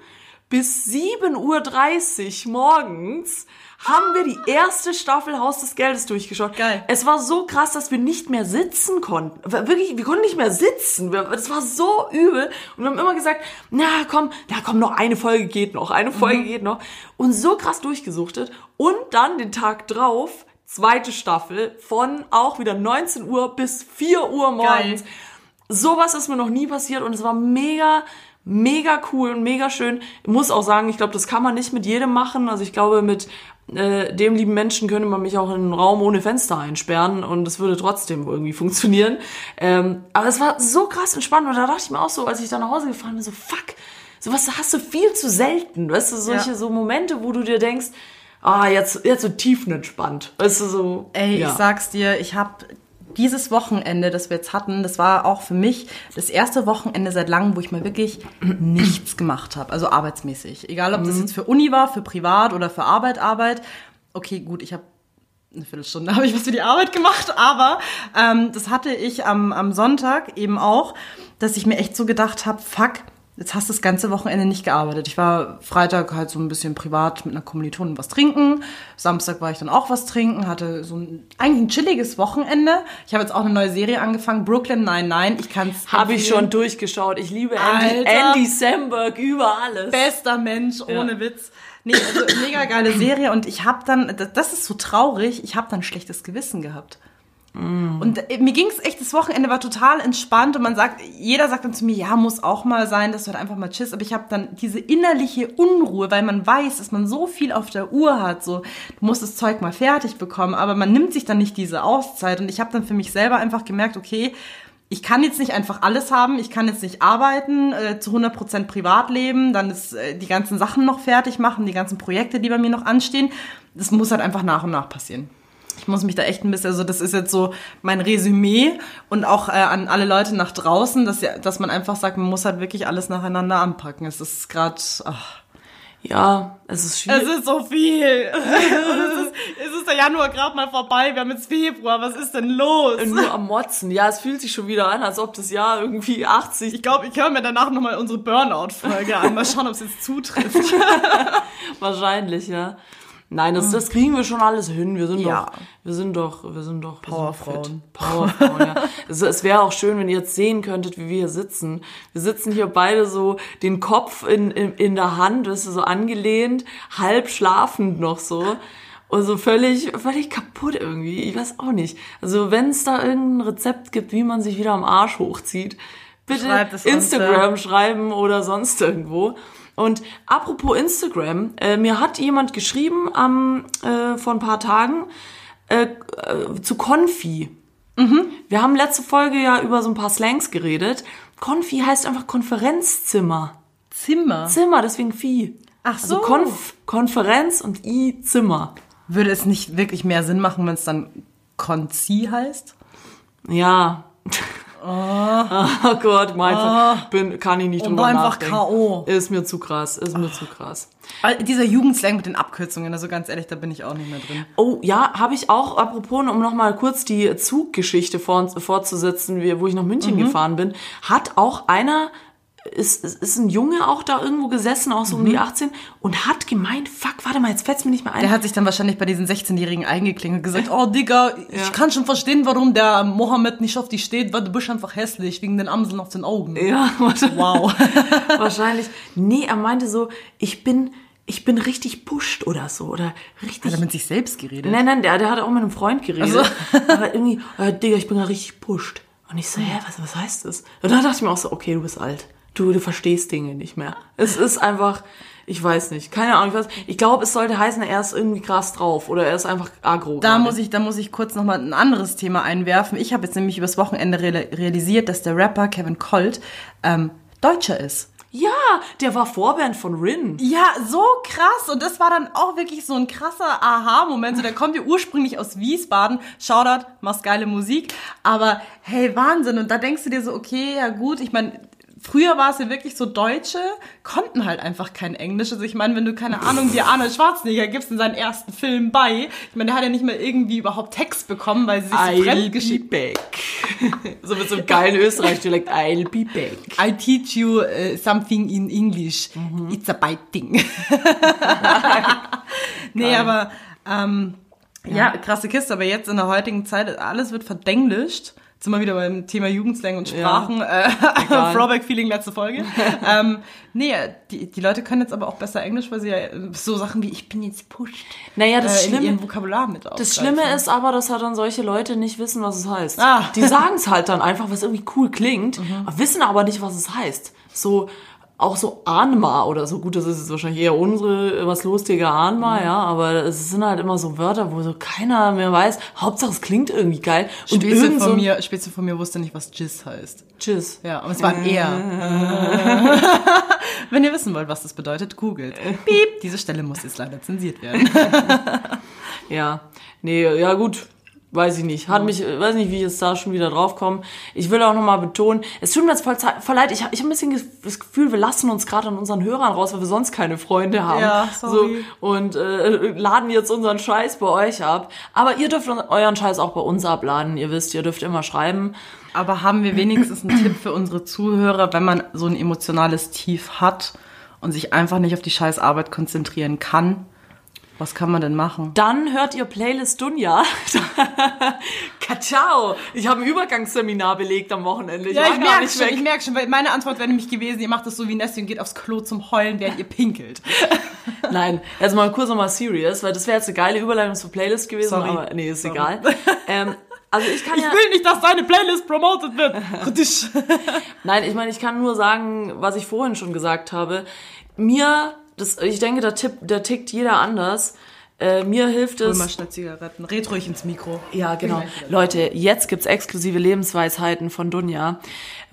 bis 7.30 Uhr morgens haben wir die erste Staffel Haus des Geldes durchgeschaut. Geil. Es war so krass, dass wir nicht mehr sitzen konnten. Wirklich, wir konnten nicht mehr sitzen. Das war so übel. Und wir haben immer gesagt, na komm, na komm, noch eine Folge geht noch, eine Folge geht noch. Und so krass durchgesuchtet. Und dann den Tag drauf, zweite Staffel, von auch wieder 19 Uhr bis 4 Uhr morgens. Geil. Sowas ist mir noch nie passiert und es war mega, mega cool und mega schön. Ich muss auch sagen, ich glaube, das kann man nicht mit jedem machen. Also ich glaube, mit äh, dem lieben Menschen könnte man mich auch in einen Raum ohne Fenster einsperren und es würde trotzdem irgendwie funktionieren. Ähm, aber es war so krass entspannt und da dachte ich mir auch so, als ich da nach Hause gefahren bin, so fuck, sowas hast du viel zu selten. Weißt du, solche Ja. so Momente, wo du dir denkst, ah, jetzt, jetzt so tiefenentspannt. Weißt du, so. Ey, ja. ich sag's dir, ich habe dieses Wochenende, das wir jetzt hatten, das war auch für mich das erste Wochenende seit langem, wo ich mal wirklich nichts gemacht habe, also arbeitsmäßig. Egal, ob das jetzt für Uni war, für Privat oder für Arbeit, Arbeit. Okay, gut, ich habe eine Viertelstunde habe ich was für die Arbeit gemacht, aber ähm, das hatte ich am, am Sonntag eben auch, dass ich mir echt so gedacht habe, fuck, jetzt hast du das ganze Wochenende nicht gearbeitet. Ich war Freitag halt so ein bisschen privat mit einer Kommilitonin was trinken. Samstag war ich dann auch was trinken, hatte so ein eigentlich ein chilliges Wochenende. Ich habe jetzt auch eine neue Serie angefangen, Brooklyn 99. Ich kann's Habe ich schon durchgeschaut. Ich liebe Andy, Alter. Andy Samberg über alles. bester Mensch, ohne Witz. Nee, also mega geile Serie und ich habe dann, das- das ist so traurig, ich habe dann ein schlechtes Gewissen gehabt. Und äh, mir ging's echt, das Wochenende war total entspannt und man sagt, jeder sagt dann zu mir, ja, muss auch mal sein, dass du halt einfach mal chillst, aber ich habe dann diese innerliche Unruhe, weil man weiß, dass man so viel auf der Uhr hat, so, du musst das Zeug mal fertig bekommen, aber man nimmt sich dann nicht diese Auszeit und ich habe dann für mich selber einfach gemerkt, okay, ich kann jetzt nicht einfach alles haben, ich kann jetzt nicht arbeiten, äh, zu 100% privat leben, dann ist äh, die ganzen Sachen noch fertig machen, die ganzen Projekte, die bei mir noch anstehen. Das muss halt einfach nach und nach passieren. Ich muss mich da echt ein bisschen, also das ist jetzt so mein Resümee und auch äh, an alle Leute nach draußen, dass, ja, dass man einfach sagt, man muss halt wirklich alles nacheinander anpacken. Es ist gerade, Ja, es ist es schwierig. ist so viel. es, ist, es ist der Januar gerade mal vorbei, wir haben jetzt Februar, was ist denn los? nur am Motzen. Ja, es fühlt sich schon wieder an, als ob das Jahr irgendwie 80. Ich glaube, ich höre mir danach nochmal unsere Burnout-Folge an. Mal schauen, ob es jetzt zutrifft. Wahrscheinlich, ja. Nein, das, das kriegen wir schon alles hin. Wir sind Ja. doch, wir sind doch, wir sind doch Powerfrauen. Powerfrauen, ja. Also, es wäre auch schön, wenn ihr jetzt sehen könntet, wie wir hier sitzen. Wir sitzen hier beide so, den Kopf in, in, in der Hand, weißt du, so angelehnt, halb schlafend noch so. Und so völlig, völlig kaputt irgendwie. Ich weiß auch nicht. Also, wenn es da irgendein Rezept gibt, wie man sich wieder am Arsch hochzieht, bitte es uns, Instagram schreiben oder sonst irgendwo. Und apropos Instagram, äh, mir hat jemand geschrieben am äh, vor ein paar Tagen äh, äh, zu Konfi. Wir haben letzte Folge ja über so ein paar Slangs geredet. Konfi heißt einfach Konferenzzimmer. Zimmer. Zimmer, deswegen Vieh. Ach Also so. Konf Konferenz und I Zimmer. Würde es nicht wirklich mehr Sinn machen, wenn es dann Konzi heißt? Ja. Oh, Gott, mein bin, kann ich nicht Und drüber einfach nachdenken. K.O.. Ist mir zu krass, ist mir zu krass. Weil Dieser Jugendslang mit den Abkürzungen, also ganz ehrlich, da bin ich auch nicht mehr drin. Oh, ja, habe ich auch, apropos, um nochmal kurz die Zuggeschichte vor, fortzusetzen, wo ich nach München Mhm. gefahren bin, hat auch einer, ist, ist ist ein Junge auch da irgendwo gesessen, auch so um die 18, und hat gemeint, fuck, warte mal, jetzt fällt's mir nicht mehr ein. Mhm. Der hat sich dann wahrscheinlich bei diesen 16-Jährigen eingeklingelt und gesagt, oh Digga, ich kann schon verstehen, warum der Mohammed nicht auf dich steht, weil du bist einfach hässlich, wegen den Amseln auf den Augen. ja. Wow. wahrscheinlich. Nee, er meinte so, ich bin, ich bin richtig pusht oder so, oder richtig. Hat er mit sich selbst geredet? Nein, nein, der, der hat auch mit einem Freund geredet. Ach Aber irgendwie, äh, Digga, ich bin ja richtig pusht. Und ich so, hä, was, was heißt das? Und dann dachte ich mir auch so, okay, du bist alt. Du, du verstehst Dinge nicht mehr. Es ist einfach, ich weiß nicht, keine Ahnung. Ich, weiß, ich glaube, es sollte heißen, er ist irgendwie krass drauf oder er ist einfach aggro. Da gerade. muss ich, da muss ich kurz nochmal ein anderes Thema einwerfen. Ich habe jetzt nämlich übers Wochenende real- realisiert, dass der Rapper Kevin Colt ähm, Deutscher ist. Ja, der war Vorband von Rin. Ja, so krass. Und das war dann auch wirklich so ein krasser Aha-Moment. So, der kommt ja ursprünglich aus Wiesbaden. Shoutout, machst geile Musik. Aber hey, Wahnsinn. Und da denkst du dir so, okay, ja gut. Ich meine, früher war es ja wirklich so, Deutsche konnten halt einfach kein Englisch. Also ich meine, wenn du, keine Ahnung, dir Arnold Schwarzenegger gibst in seinen ersten Film bei, ich meine, der hat ja nicht mal irgendwie überhaupt Text bekommen, weil sie sich so I'll fremd be geschickt back. so mit so einem geilen Österreich-Dialekt. I'll be back. I teach you uh, something in English. It's a bite thing. nee, aber ähm, ja. krasse Kiste. Aber jetzt in der heutigen Zeit, alles wird verdenglischt. Jetzt sind wir wieder beim Thema Jugendslang und Sprachen. Äh, Egal. Throwback-Feeling letzte Folge. ähm, nee, die, die Leute können jetzt aber auch besser Englisch, weil sie ja äh, so Sachen wie ich bin jetzt pusht Naja, das äh, in Schlimme, ihren Vokabular mit Das. Schlimme ist aber, dass halt dann solche Leute nicht wissen, was es heißt. Ah. Die sagen es halt dann einfach, was irgendwie cool klingt, Mhm. wissen aber nicht, was es heißt. So, auch so Anma oder so. Gut, das ist jetzt wahrscheinlich eher unsere was lustige Anma, ja, aber es sind halt immer so Wörter, wo so keiner mehr weiß. Hauptsache es klingt irgendwie geil. Und so von ein- mir, Spezi von mir wusste nicht, was Jizz heißt. Tschüss. Ja, und es war ein Er. Wenn ihr wissen wollt, was das bedeutet, googelt. Piep. Diese Stelle muss jetzt leider zensiert werden. Ja, nee, ja gut, weiß ich nicht. Hat mich, weiß nicht, wie ich jetzt da schon wieder drauf komme. Ich will auch nochmal betonen, es tut mir jetzt voll, voll leid, ich habe ich hab ein bisschen das Gefühl, wir lassen uns gerade an unseren Hörern raus, weil wir sonst keine Freunde haben. Ja, sorry. So, und äh, laden jetzt unseren Scheiß bei euch ab. Aber ihr dürft euren Scheiß auch bei uns abladen. Ihr wisst, ihr dürft immer schreiben. Aber haben wir wenigstens einen Tipp für unsere Zuhörer, wenn man so ein emotionales Tief hat und sich einfach nicht auf die scheiß Arbeit konzentrieren kann? Was kann man denn machen? Dann hört ihr Playlist Dunja. Kachao! Ich habe ein Übergangsseminar belegt am Wochenende. Ich war gar merke schon, weg. ich merke schon, weil meine Antwort wäre nämlich gewesen, ihr macht das so wie Nessie und geht aufs Klo zum Heulen, während ihr pinkelt. Nein, jetzt mal kurz nochmal serious, weil das wäre jetzt eine geile Überleitung zur Playlist gewesen, Sorry. aber nee, ist Sorry. egal. ähm, also ich kann ja, nicht, dass deine Playlist promoted wird. Nein, ich meine, ich kann nur sagen, was ich vorhin schon gesagt habe. Mir, das, ich denke, der Tipp, der tickt jeder anders. Äh, mir hilft Hol es. mal schnell Zigaretten. Red ruhig ins Mikro. Ja, genau. Leute, jetzt gibt's exklusive Lebensweisheiten von Dunja.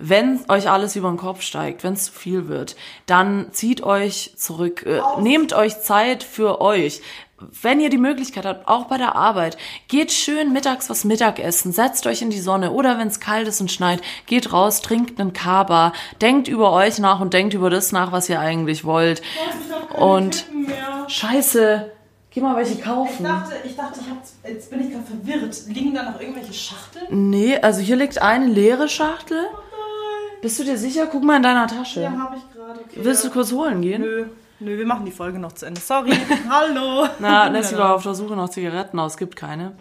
Wenn euch alles über den Kopf steigt, wenn es zu viel wird, dann zieht euch zurück, äh, nehmt euch Zeit für euch. Wenn ihr die Möglichkeit habt, auch bei der Arbeit, geht schön mittags was Mittagessen, setzt euch in die Sonne oder wenn es kalt ist und schneit, geht raus, trinkt einen Kaba, denkt über euch nach und denkt über das nach, was ihr eigentlich wollt. Und Scheiße, geh mal welche kaufen. ich dachte, ich hab, jetzt bin ich gerade verwirrt. Liegen da noch irgendwelche Schachteln? Nee, also hier liegt eine leere Schachtel. Bist du dir sicher? Guck mal in deiner Tasche. habe ich gerade. Okay. Willst du kurz holen gehen? Nö. Nö, wir machen die Folge noch zu Ende. Sorry. Hallo. Na, Nessie war auf der Suche nach Zigaretten, aber es gibt keine.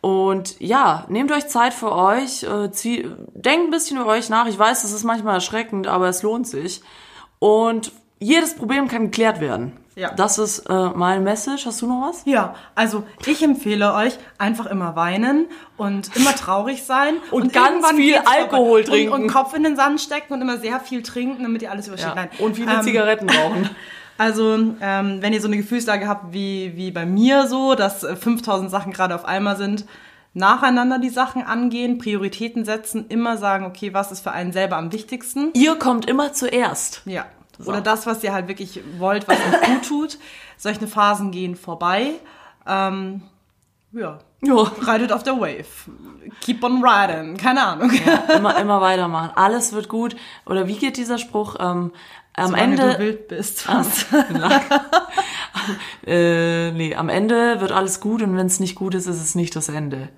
Und ja, nehmt euch Zeit für euch, äh, zieh, denkt ein bisschen über euch nach. Ich weiß, das ist manchmal erschreckend, aber es lohnt sich. Und jedes Problem kann geklärt werden. Ja. Das ist äh, mein Message. Hast du noch was? Ja, also ich empfehle euch einfach immer weinen und immer traurig sein Und ganz irgendwann viel. Alkohol trinken. und, und Kopf in den Sand stecken und immer sehr viel trinken, damit ihr alles übersteht. Nein. Und viele Ähm, Zigaretten rauchen. Also, ähm, wenn ihr so eine Gefühlslage habt wie, wie bei mir so, dass äh, 5000 Sachen gerade auf einmal sind, nacheinander die Sachen angehen, Prioritäten setzen, immer sagen, okay, was ist für einen selber am wichtigsten? Ihr kommt immer zuerst. Ja. Oder das, was ihr halt wirklich wollt, was euch gut tut. Solche Phasen gehen vorbei. Ähm, ja. Ja. Reitet auf der Wave. Keep on riding. Keine Ahnung. immer, immer weitermachen. Alles wird gut. Oder wie geht dieser Spruch? Ähm, am Solange Ende. du wild bist. Was? äh, nee, am Ende wird alles gut und wenn es nicht gut ist, ist es nicht das Ende.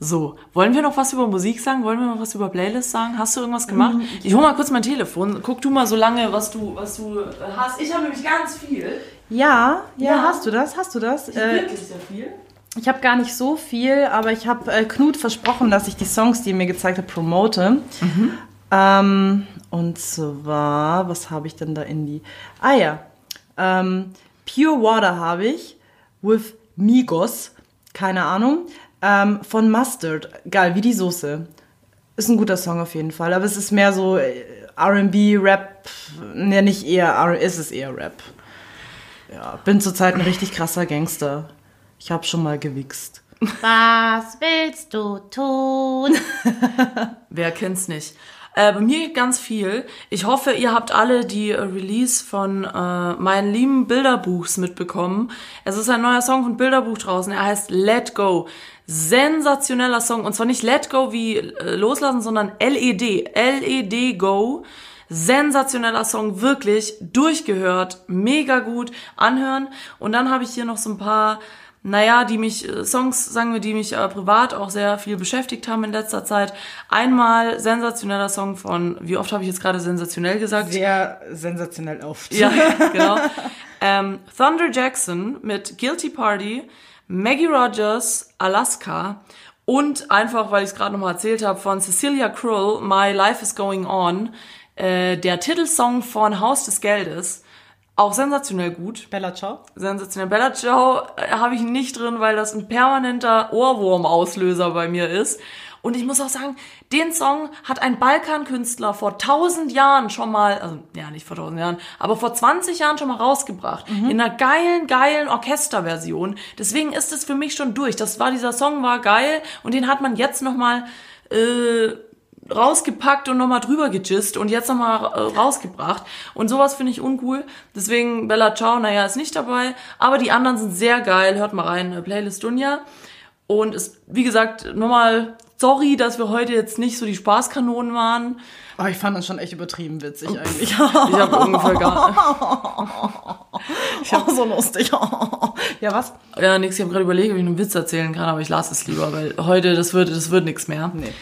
So, wollen wir noch was über Musik sagen? Wollen wir noch was über Playlists sagen? Hast du irgendwas gemacht? Mhm. Ich hol mal kurz mein Telefon. Guck du mal so lange, was du, was du äh, hast. Ich habe nämlich ganz viel. Ja, ja, Ja. hast du das? Hast du das? Äh, Wirklich sehr viel. ich habe gar nicht so viel, aber ich habe äh, Knut versprochen, dass ich die Songs, die er mir gezeigt hat, promote. Ähm, und zwar, was habe ich denn da in die? Ah ja, ähm, Pure Water habe ich with Migos, keine Ahnung, ähm, von Mustard, geil, wie die Soße. Ist ein guter Song auf jeden Fall, aber es ist mehr so äh, R&B, Rap, ne, nicht eher, R ist es eher Rap. Ja, bin zurzeit ein richtig krasser Gangster. Ich habe schon mal gewichst. Was willst du tun? Wer kennt's nicht? Äh, bei mir geht ganz viel. Ich hoffe, ihr habt alle die äh, Release von äh, meinen lieben Bilderbuchs mitbekommen. Es ist ein neuer Song von Bilderbuch draußen. Er heißt Let Go. Sensationeller Song. Und zwar nicht Let Go wie äh, loslassen, sondern LED. LED Go. Sensationeller Song, wirklich durchgehört, mega gut anhören. Und dann habe ich hier noch so ein paar naja, die mich, äh, Songs, sagen wir, die mich äh, privat auch sehr viel beschäftigt haben in letzter Zeit. Einmal sensationeller Song von, wie oft habe ich jetzt gerade sensationell gesagt? Sehr sensationell oft. Ja, genau. ähm, Thunder Jackson mit Guilty Party, Maggie Rogers, Alaska und einfach, weil ich es gerade nochmal erzählt habe, von Cecilia Krull, My Life is Going On, äh, der Titelsong von Haus des Geldes. Auch sensationell gut Bella Ciao. sensationell. Bella Ciao äh, habe ich nicht drin, weil das ein permanenter Ohrwurmauslöser bei mir ist. Und ich muss auch sagen, den Song hat ein Balkankünstler vor tausend Jahren schon mal, also ja, nicht vor tausend Jahren, aber vor 20 Jahren schon mal rausgebracht. In einer geilen, geilen Orchesterversion. Deswegen ist es für mich schon durch. Das war, dieser Song war geil und den hat man jetzt noch mal äh, rausgepackt und nochmal drüber gejist und jetzt nochmal äh, rausgebracht. Und sowas finde ich uncool. Deswegen Bella Ciao, naja, ist nicht dabei. Aber die anderen sind sehr geil. Hört mal rein, äh, Playlist Dunja. Und ist, wie gesagt, nochmal sorry, dass wir heute jetzt nicht so die Spaßkanonen waren. Aber ich fand das schon echt übertrieben witzig eigentlich. Ich habe ungefähr gar Ich hab so lustig. ja, was? Ja, nix, ich habe gerade überlegt, ob ich einen Witz erzählen kann, aber ich lasse es lieber, weil heute, das wird, das wird nichts mehr. Nee.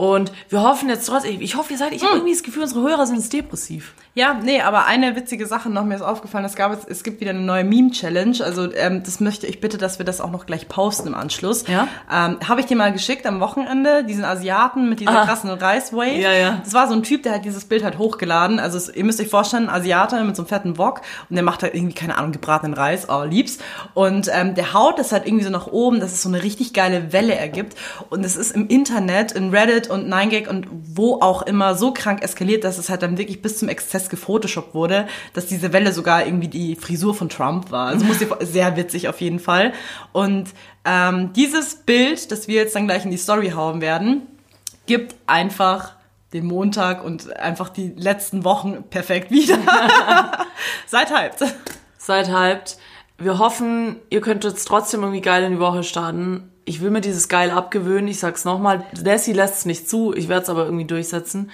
Und wir hoffen jetzt trotzdem, ich hoffe, ihr seid, ich habe irgendwie das Gefühl, unsere Hörer sind jetzt depressiv. Ja, nee, aber eine witzige Sache noch, mir ist aufgefallen, es, gab, jetzt- es gibt wieder eine neue Meme-Challenge. Also ähm, das möchte ich bitte, dass wir das auch noch gleich posten im Anschluss. Ja? Ähm, Habe ich dir mal geschickt am Wochenende, diesen Asiaten mit dieser Ah. krassen Reiswave. Ja, ja. Das war so ein Typ, der hat dieses Bild halt hochgeladen. Also es, ihr müsst euch vorstellen, ein Asiate mit so einem fetten Wok und der macht halt irgendwie, keine Ahnung, gebratenen Reis, oh, lieb's. Und ähm, der haut das halt irgendwie so nach oben, dass es so eine richtig geile Welle ergibt. Und es ist im Internet, in Reddit und 9gag und wo auch immer so krank eskaliert, dass es halt dann wirklich bis zum Exzess gefotoshoppt wurde, dass diese Welle sogar irgendwie die Frisur von Trump war. Also muss sehr witzig auf jeden Fall. Und ähm, dieses Bild, das wir jetzt dann gleich in die Story hauen werden, gibt einfach den Montag und einfach die letzten Wochen perfekt wieder. Seid hyped. Seid hyped. Wir hoffen, ihr könnt jetzt trotzdem irgendwie geil in die Woche starten. Ich will mir dieses geil abgewöhnen. Ich sag's nochmal. Lassie lässt es nicht zu. Ich werde es aber irgendwie durchsetzen.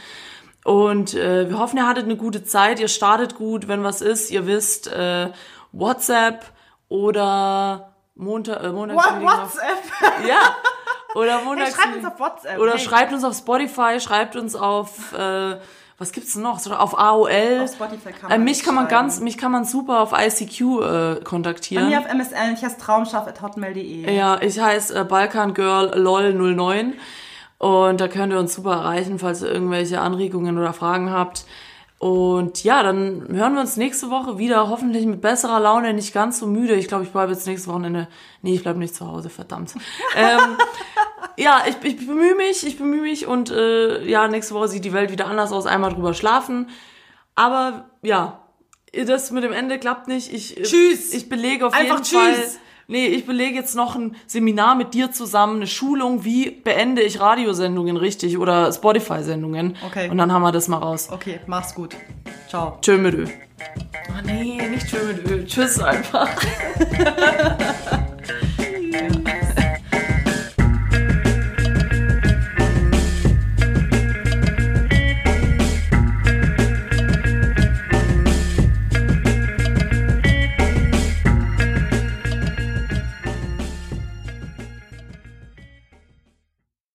Und äh, wir hoffen, ihr hattet eine gute Zeit. Ihr startet gut, wenn was ist. Ihr wisst, äh, WhatsApp oder Montag, äh, Montags WhatsApp. Ja. Oder montags. schreibt uns auf WhatsApp. Oder Hey. schreibt uns auf Spotify, schreibt uns auf, äh, was gibt's denn noch? So, Auf AOL. Auf Spotify kann äh, man mich kann man ganz, mich kann man super auf ICQ äh, kontaktieren. Hier auf MSN, ich heiße traumschaff.hotmail.de. Ja, ich heiße äh, Balkan Girl LOL 09 und da könnt ihr uns super erreichen, falls ihr irgendwelche Anregungen oder Fragen habt. Und ja, dann hören wir uns nächste Woche wieder, hoffentlich mit besserer Laune, nicht ganz so müde. Ich glaube, ich bleibe jetzt nächstes Wochenende. Nee, ich bleibe nicht zu Hause, verdammt. ähm, ja, ich, ich bemühe mich, ich bemühe mich und äh, ja, nächste Woche sieht die Welt wieder anders aus, einmal drüber schlafen. Aber ja, das mit dem Ende klappt nicht. Ich, Tschüss. Ich belege auf Einfach jeden tschüss. Fall. Nee, ich belege jetzt noch ein Seminar mit dir zusammen, eine Schulung, wie beende ich Radiosendungen richtig oder Spotify-Sendungen. Okay. Und dann haben wir das mal raus. Okay, mach's gut. Ciao. Tschö mit Ö. Oh nee, nicht tschö mit Ö. Tschüss einfach.